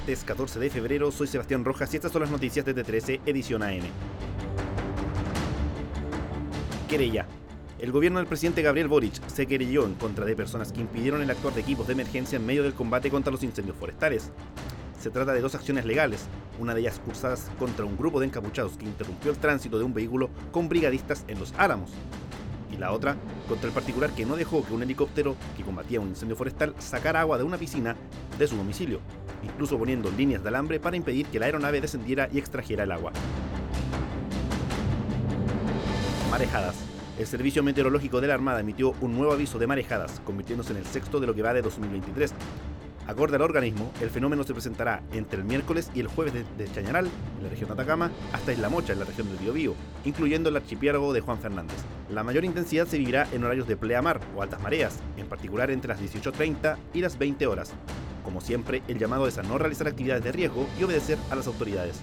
martes 14 de febrero. Soy Sebastián Rojas y estas son las noticias de T13 Edición AM. Querella. El gobierno del presidente Gabriel Boric se querelló en contra de personas que impidieron el actuar de equipos de emergencia en medio del combate contra los incendios forestales. Se trata de dos acciones legales, una de ellas cursadas contra un grupo de encapuchados que interrumpió el tránsito de un vehículo con brigadistas en Los Álamos, y la otra contra el particular que no dejó que un helicóptero que combatía un incendio forestal sacara agua de una piscina de su domicilio, incluso poniendo líneas de alambre para impedir que la aeronave descendiera y extrajera el agua. Marejadas. El Servicio Meteorológico de la Armada emitió un nuevo aviso de marejadas, convirtiéndose en el sexto de lo que va de 2023. Acorde al organismo, el fenómeno se presentará entre el miércoles y el jueves de, Chañaral, en la región de Atacama, hasta Isla Mocha, en la región del Biobío, incluyendo el archipiélago de Juan Fernández. La mayor intensidad se vivirá en horarios de pleamar o altas mareas, en particular entre las 18.30 y las 20 horas. Como siempre, el llamado es a no realizar actividades de riesgo y obedecer a las autoridades.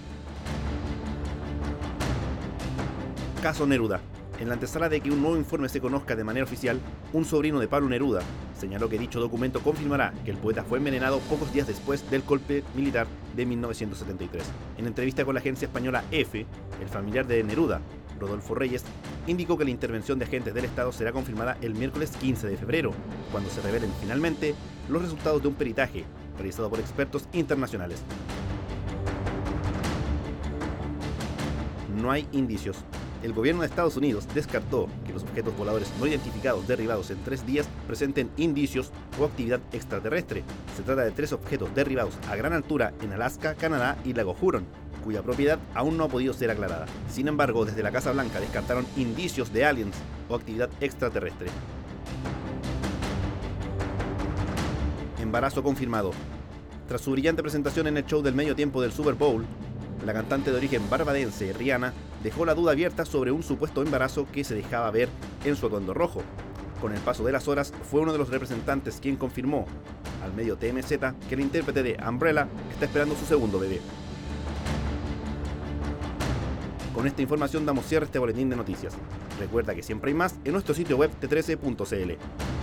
Caso Neruda. En la antesala de que un nuevo informe se conozca de manera oficial, un sobrino de Pablo Neruda señaló que dicho documento confirmará que el poeta fue envenenado pocos días después del golpe militar de 1973. En entrevista con la agencia española EFE, el familiar de Neruda, Rodolfo Reyes, indicó que la intervención de agentes del Estado será confirmada el miércoles 15 de febrero, cuando se revelen finalmente los resultados de un peritaje realizado por expertos internacionales. No hay indicios el gobierno de Estados Unidos descartó que los objetos voladores no identificados derribados en tres días presenten indicios o actividad extraterrestre. Se trata de tres objetos derribados a gran altura en Alaska, Canadá y Lago Huron, cuya propiedad aún no ha podido ser aclarada. Sin embargo, desde la Casa Blanca descartaron indicios de aliens o actividad extraterrestre. Embarazo confirmado. Tras su brillante presentación en el show del medio tiempo del Super Bowl, la cantante de origen barbadense Rihanna dejó la duda abierta sobre un supuesto embarazo que se dejaba ver en su atuendo rojo. Con el paso de las horas, fue uno de los representantes quien confirmó al medio TMZ que el intérprete de Umbrella está esperando su segundo bebé. Con esta información damos cierre a este boletín de noticias. Recuerda que siempre hay más en nuestro sitio web t13.cl.